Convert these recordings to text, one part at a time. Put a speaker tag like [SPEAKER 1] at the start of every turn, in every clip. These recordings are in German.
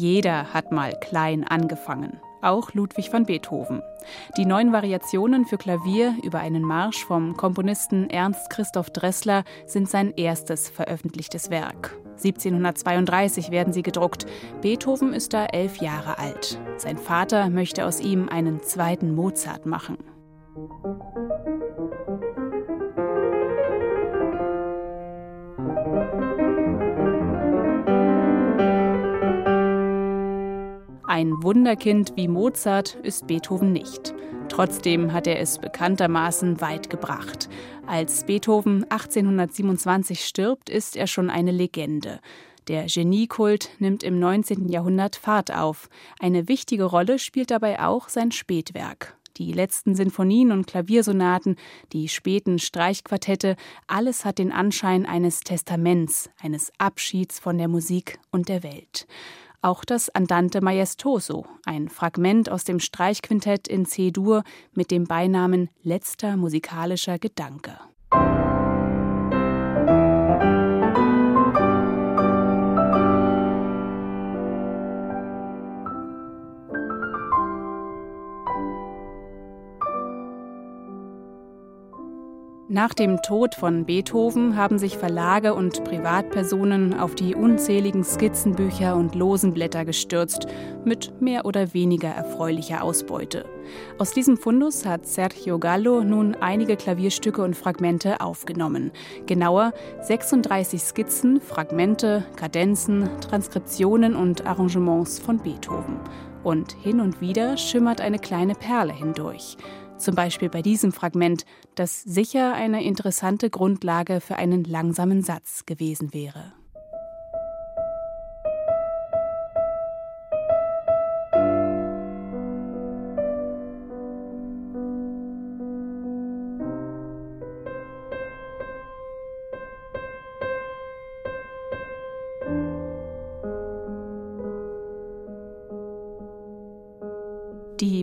[SPEAKER 1] Jeder hat mal klein angefangen auch Ludwig van Beethoven. Die neun Variationen für Klavier über einen Marsch vom Komponisten Ernst Christoph Dressler sind sein erstes veröffentlichtes Werk. 1732 werden sie gedruckt. Beethoven ist da elf Jahre alt. Sein Vater möchte aus ihm einen zweiten Mozart machen. Ein Wunderkind wie Mozart ist Beethoven nicht. Trotzdem hat er es bekanntermaßen weit gebracht. Als Beethoven 1827 stirbt, ist er schon eine Legende. Der Geniekult nimmt im 19. Jahrhundert Fahrt auf. Eine wichtige Rolle spielt dabei auch sein Spätwerk. Die letzten Sinfonien und Klaviersonaten, die späten Streichquartette, alles hat den Anschein eines Testaments, eines Abschieds von der Musik und der Welt. Auch das Andante Maestoso, ein Fragment aus dem Streichquintett in C-Dur mit dem Beinamen Letzter musikalischer Gedanke. Nach dem Tod von Beethoven haben sich Verlage und Privatpersonen auf die unzähligen Skizzenbücher und Losenblätter gestürzt, mit mehr oder weniger erfreulicher Ausbeute. Aus diesem Fundus hat Sergio Gallo nun einige Klavierstücke und Fragmente aufgenommen. Genauer 36 Skizzen, Fragmente, Kadenzen, Transkriptionen und Arrangements von Beethoven. Und hin und wieder schimmert eine kleine Perle hindurch. Zum Beispiel bei diesem Fragment, das sicher eine interessante Grundlage für einen langsamen Satz gewesen wäre.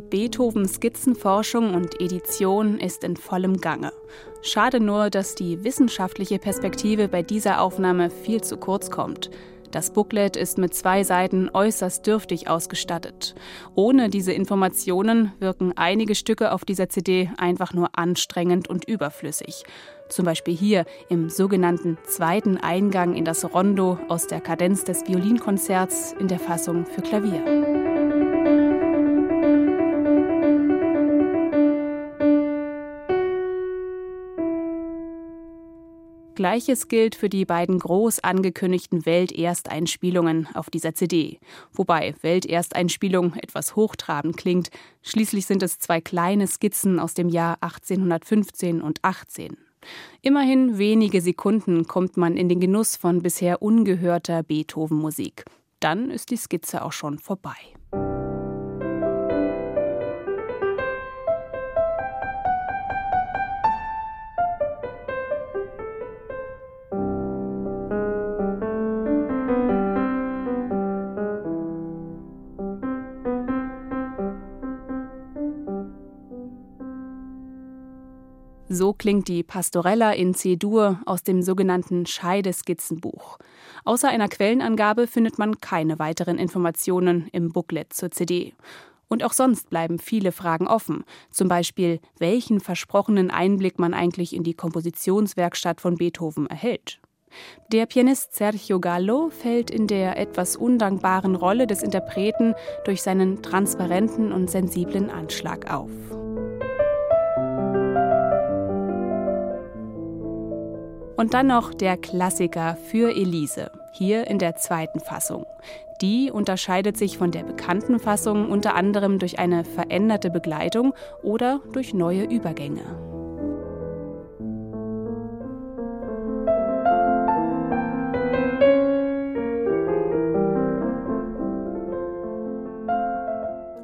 [SPEAKER 1] Die Beethoven-Skizzenforschung und Edition ist in vollem Gange. Schade nur, dass die wissenschaftliche Perspektive bei dieser Aufnahme viel zu kurz kommt. Das Booklet ist mit zwei Seiten äußerst dürftig ausgestattet. Ohne diese Informationen wirken einige Stücke auf dieser CD einfach nur anstrengend und überflüssig. Zum Beispiel hier im sogenannten zweiten Eingang in das Rondo aus der Kadenz des Violinkonzerts in der Fassung für Klavier. Gleiches gilt für die beiden groß angekündigten Weltersteinspielungen auf dieser CD. Wobei Weltersteinspielung etwas hochtrabend klingt. Schließlich sind es zwei kleine Skizzen aus dem Jahr 1815 und 18. Immerhin wenige Sekunden kommt man in den Genuss von bisher ungehörter Beethoven-Musik. Dann ist die Skizze auch schon vorbei. So klingt die Pastorella in C-Dur aus dem sogenannten Scheideskizzenbuch. Außer einer Quellenangabe findet man keine weiteren Informationen im Booklet zur CD. Und auch sonst bleiben viele Fragen offen. Zum Beispiel, welchen versprochenen Einblick man eigentlich in die Kompositionswerkstatt von Beethoven erhält. Der Pianist Sergio Gallo fällt in der etwas undankbaren Rolle des Interpreten durch seinen transparenten und sensiblen Anschlag auf. Und dann noch der Klassiker für Elise, hier in der zweiten Fassung. Die unterscheidet sich von der bekannten Fassung unter anderem durch eine veränderte Begleitung oder durch neue Übergänge.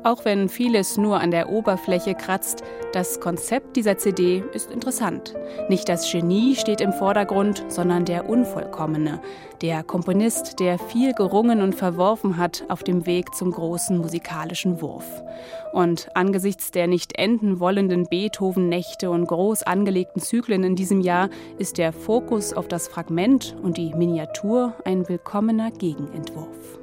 [SPEAKER 1] Auch wenn vieles nur an der Oberfläche kratzt, das Konzept dieser CD ist interessant. Nicht das Genie steht im Vordergrund, sondern der Unvollkommene, der Komponist, der viel gerungen und verworfen hat auf dem Weg zum großen musikalischen Wurf. Und angesichts der nicht enden wollenden Beethoven-Nächte und groß angelegten Zyklen in diesem Jahr ist der Fokus auf das Fragment und die Miniatur ein willkommener Gegenentwurf.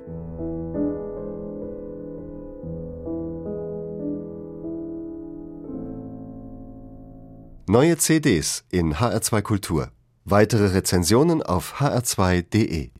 [SPEAKER 2] Neue CDs in HR2 Kultur. Weitere Rezensionen auf hr2.de